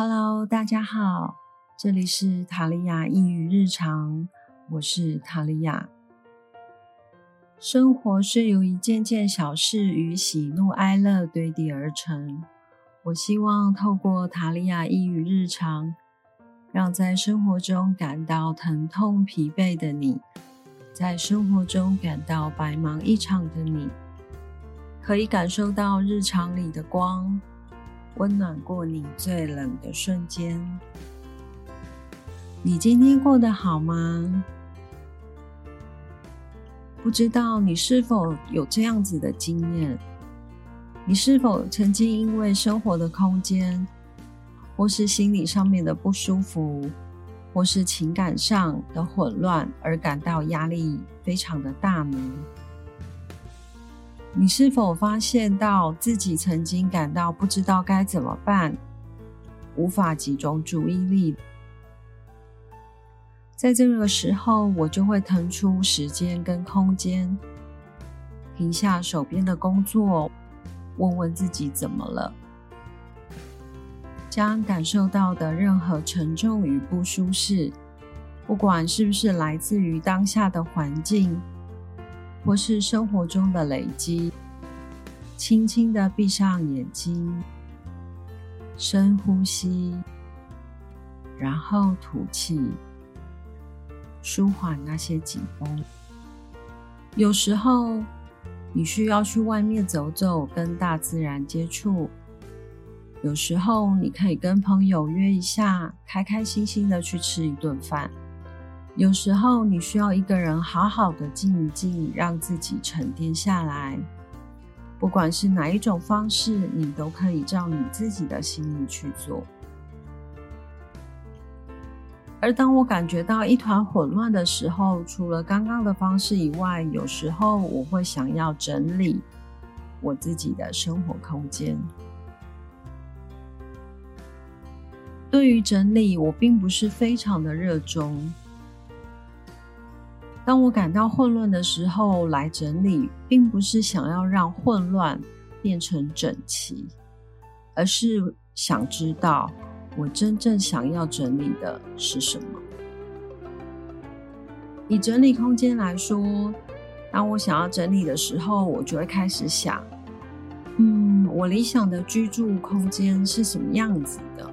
Hello，大家好，这里是塔利亚抑郁日常，我是塔利亚。生活是由一件件小事与喜怒哀乐堆叠而成。我希望透过塔利亚抑郁日常，让在生活中感到疼痛疲惫的你，在生活中感到白忙一场的你，可以感受到日常里的光。温暖过你最冷的瞬间。你今天过得好吗？不知道你是否有这样子的经验？你是否曾经因为生活的空间，或是心理上面的不舒服，或是情感上的混乱而感到压力非常的大呢？你是否发现到自己曾经感到不知道该怎么办，无法集中注意力？在这个时候，我就会腾出时间跟空间，停下手边的工作，问问自己怎么了，将感受到的任何沉重与不舒适，不管是不是来自于当下的环境。或是生活中的累积，轻轻的闭上眼睛，深呼吸，然后吐气，舒缓那些紧绷。有时候你需要去外面走走，跟大自然接触；有时候你可以跟朋友约一下，开开心心的去吃一顿饭。有时候你需要一个人好好的静一静，让自己沉淀下来。不管是哪一种方式，你都可以照你自己的心意去做。而当我感觉到一团混乱的时候，除了刚刚的方式以外，有时候我会想要整理我自己的生活空间。对于整理，我并不是非常的热衷。当我感到混乱的时候，来整理，并不是想要让混乱变成整齐，而是想知道我真正想要整理的是什么。以整理空间来说，当我想要整理的时候，我就会开始想：嗯，我理想的居住空间是什么样子的？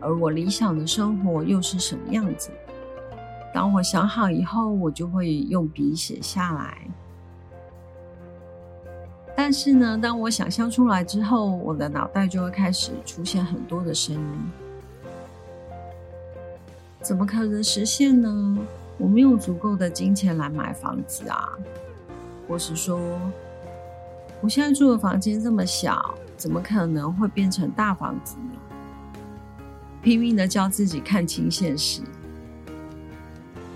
而我理想的生活又是什么样子？当我想好以后，我就会用笔写下来。但是呢，当我想象出来之后，我的脑袋就会开始出现很多的声音：怎么可能实现呢？我没有足够的金钱来买房子啊！或是说，我现在住的房间这么小，怎么可能会变成大房子呢？拼命的叫自己看清现实。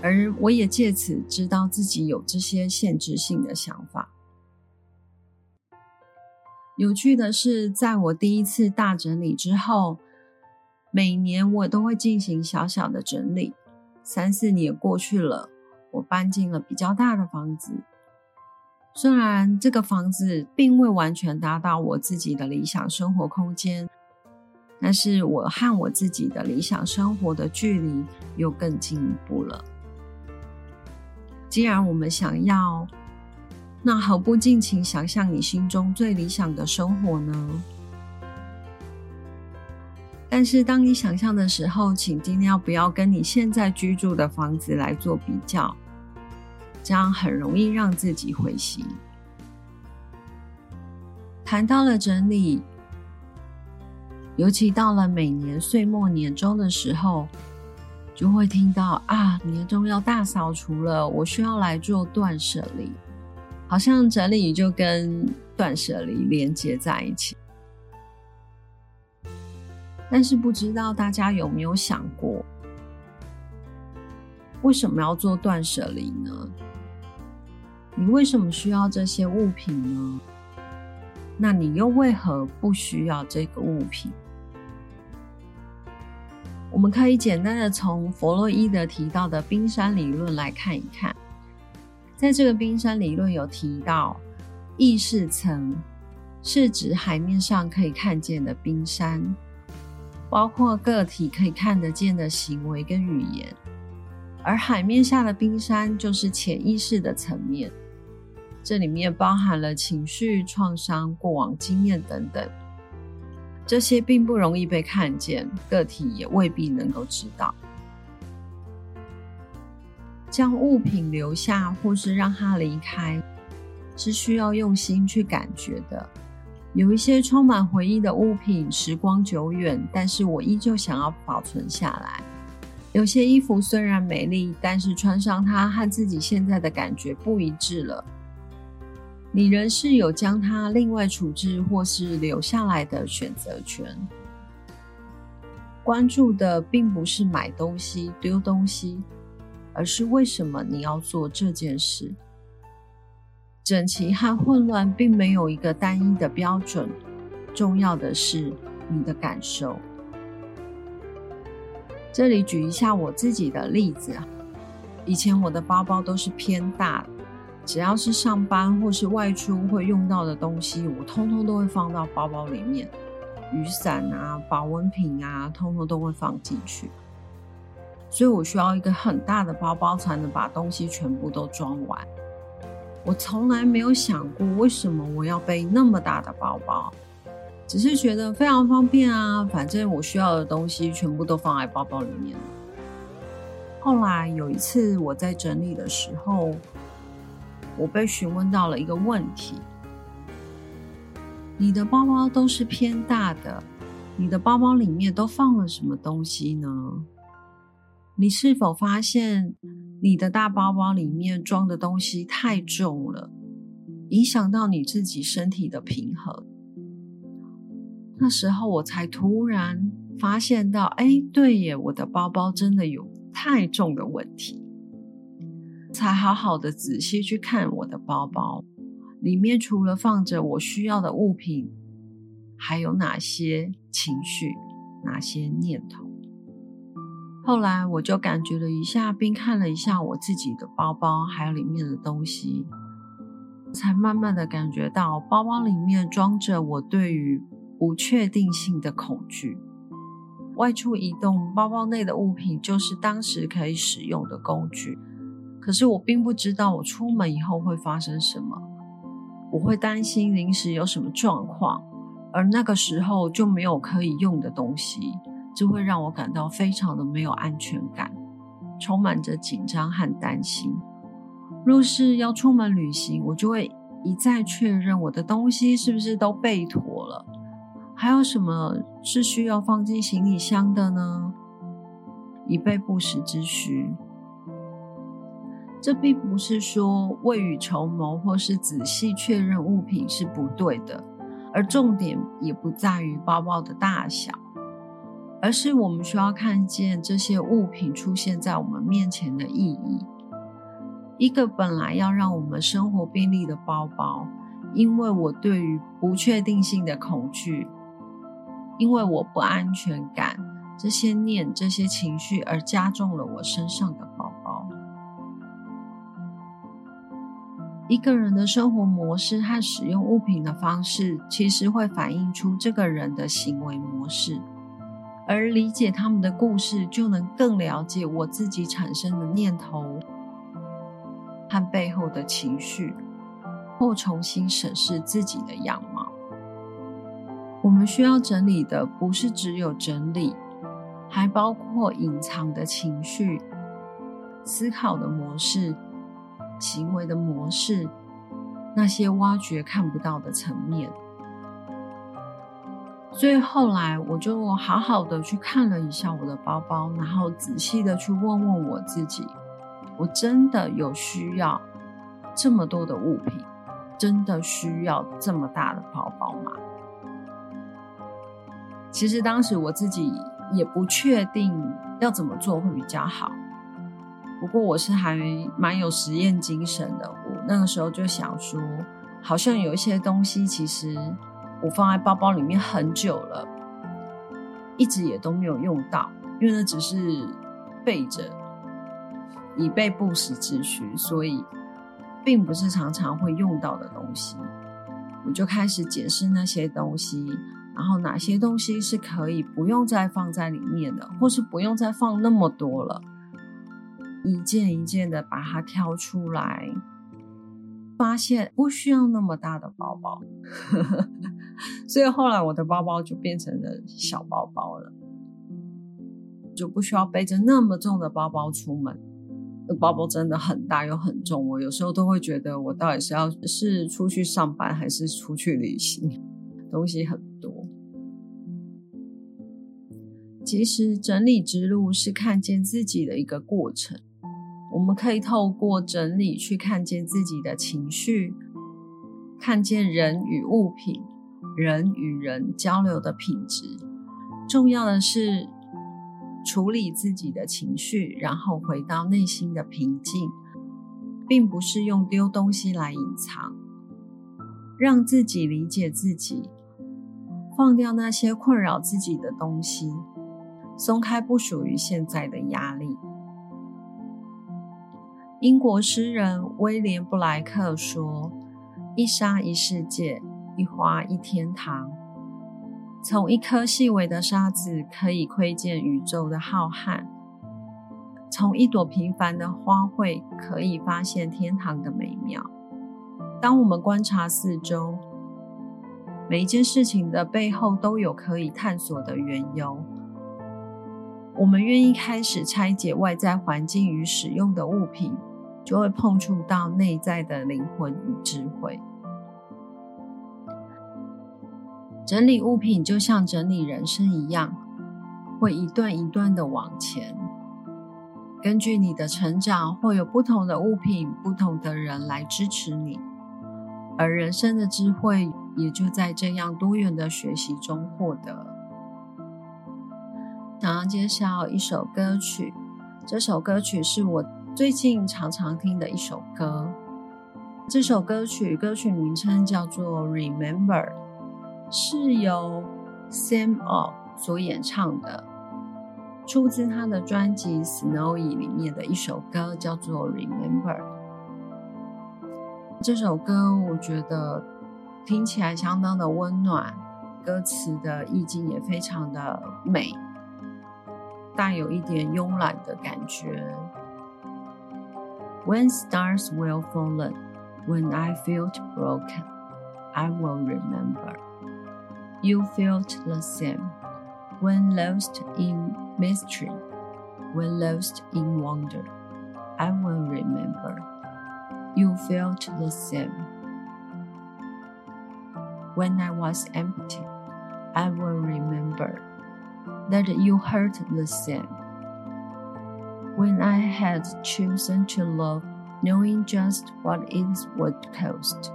而我也借此知道自己有这些限制性的想法。有趣的是，在我第一次大整理之后，每年我都会进行小小的整理。三四年过去了，我搬进了比较大的房子。虽然这个房子并未完全达到我自己的理想生活空间，但是我和我自己的理想生活的距离又更进一步了。既然我们想要，那何不尽情想象你心中最理想的生活呢？但是，当你想象的时候，请尽量不要跟你现在居住的房子来做比较，这样很容易让自己灰心。谈到了整理，尤其到了每年岁末年终的时候。就会听到啊，年终要大扫除了，我需要来做断舍离，好像整理就跟断舍离连接在一起。但是不知道大家有没有想过，为什么要做断舍离呢？你为什么需要这些物品呢？那你又为何不需要这个物品？我们可以简单的从弗洛伊德提到的冰山理论来看一看，在这个冰山理论有提到，意识层是指海面上可以看见的冰山，包括个体可以看得见的行为跟语言，而海面下的冰山就是潜意识的层面，这里面包含了情绪、创伤、过往经验等等，这些并不容易被看见，个体也未必能够知道。将物品留下，或是让它离开，是需要用心去感觉的。有一些充满回忆的物品，时光久远，但是我依旧想要保存下来。有些衣服虽然美丽，但是穿上它和自己现在的感觉不一致了。你仍是有将它另外处置或是留下来的选择权。关注的并不是买东西、丢东西，而是为什么你要做这件事。整齐和混乱并没有一个单一的标准，重要的是你的感受。这里举一下我自己的例子啊，以前我的包包都是偏大，只要是上班或是外出会用到的东西，我通通都会放到包包里面，雨伞啊、保温瓶啊，通通都会放进去。所以我需要一个很大的包包，才能把东西全部都装完。我从来没有想过为什么我要背那么大的包包，只是觉得非常方便啊。反正我需要的东西全部都放在包包里面。后来有一次我在整理的时候，我被询问到了一个问题：你的包包都是偏大的，你的包包里面都放了什么东西呢？你是否发现你的大包包里面装的东西太重了，影响到你自己身体的平衡？那时候我才突然发现到，哎，对耶，我的包包真的有太重的问题。才好好的仔细去看我的包包，里面除了放着我需要的物品，还有哪些情绪，哪些念头？后来我就感觉了一下，并看了一下我自己的包包，还有里面的东西，才慢慢的感觉到包包里面装着我对于不确定性的恐惧。外出移动，包包内的物品就是当时可以使用的工具，可是我并不知道我出门以后会发生什么，我会担心临时有什么状况，而那个时候就没有可以用的东西。就会让我感到非常的没有安全感，充满着紧张和担心。若是要出门旅行，我就会一再确认我的东西是不是都备妥了，还有什么是需要放进行李箱的呢？以备不时之需。这并不是说未雨绸缪或是仔细确认物品是不对的，而重点也不在于包包的大小。而是我们需要看见这些物品出现在我们面前的意义。一个本来要让我们生活便利的包包，因为我对于不确定性的恐惧，因为我不安全感，这些念、这些情绪而加重了我身上的一个人的生活模式和使用物品的方式，其实会反映出这个人的行为模式。而理解他们的故事，就能更了解我自己产生的念头和背后的情绪，或重新审视自己的样貌。我们需要整理的，不是只有整理，还包括隐藏的情绪、思考的模式、行为的模式，那些挖掘看不到的层面。所以后来，我就好好的去看了一下我的包包，然后仔细的去问问我自己：我真的有需要这么多的物品？真的需要这么大的包包吗？其实当时我自己也不确定要怎么做会比较好。不过我是还蛮有实验精神的，我那个时候就想说，好像有一些东西其实。我放在包包里面很久了，一直也都没有用到，因为那只是备着，以备不时之需，所以并不是常常会用到的东西。我就开始检视那些东西，然后哪些东西是可以不用再放在里面的，或是不用再放那么多了，一件一件的把它挑出来，发现不需要那么大的包包，所以后来我的包包就变成了小包包了，就不需要背着那么重的包包出门。包包真的很大又很重，我有时候都会觉得我到底是要是出去上班还是出去旅行，东西很多。其实整理之路是看见自己的一个过程，我们可以透过整理去看见自己的情绪，看见人与物品、人与人交流的品质。重要的是。处理自己的情绪，然后回到内心的平静，并不是用丢东西来隐藏，让自己理解自己，放掉那些困扰自己的东西，松开不属于现在的压力。英国诗人威廉布莱克说：“一沙一世界，一花一天堂。”从一颗细微的沙子可以窥见宇宙的浩瀚，从一朵平凡的花卉可以发现天堂的美妙。当我们观察四周，每一件事情的背后都有可以探索的缘由。我们愿意开始拆解外在环境与使用的物品，就会碰触到内在的灵魂与智慧。整理物品就像整理人生一样，会一段一段的往前。根据你的成长，会有不同的物品、不同的人来支持你，而人生的智慧也就在这样多元的学习中获得。想要介绍一首歌曲，这首歌曲是我最近常常听的一首歌。这首歌曲歌曲名称叫做《Remember》。是由 Sam O 所演唱的，出自他的专辑《Snowy》里面的一首歌，叫做《Remember》。这首歌我觉得听起来相当的温暖，歌词的意境也非常的美，带有一点慵懒的感觉。When stars will fallen, when I felt broken, I will remember. You felt the same when lost in mystery, when lost in wonder. I will remember. You felt the same. When I was empty, I will remember that you heard the same. When I had chosen to love, knowing just what it would cost.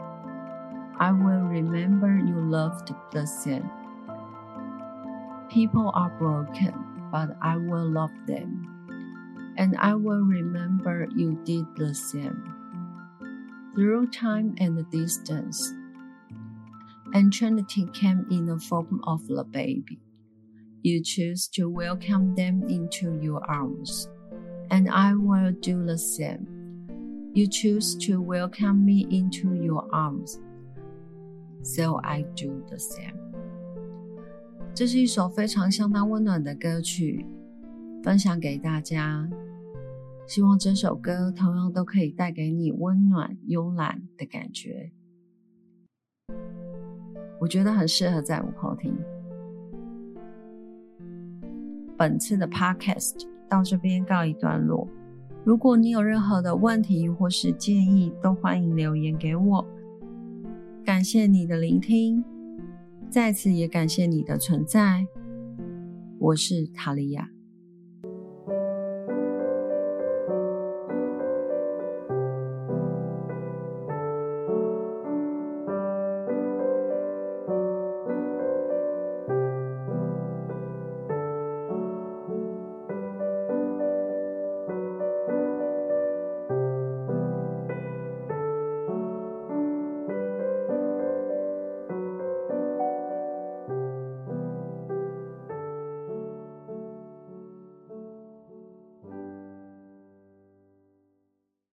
I will remember you loved the same. People are broken, but I will love them. And I will remember you did the same. Through time and distance, and Trinity came in the form of a baby. You choose to welcome them into your arms, and I will do the same. You choose to welcome me into your arms So I do the same。这是一首非常相当温暖的歌曲，分享给大家。希望这首歌同样都可以带给你温暖、慵懒的感觉。我觉得很适合在午后听。本次的 Podcast 到这边告一段落。如果你有任何的问题或是建议，都欢迎留言给我。感谢你的聆听，再次也感谢你的存在。我是塔利亚。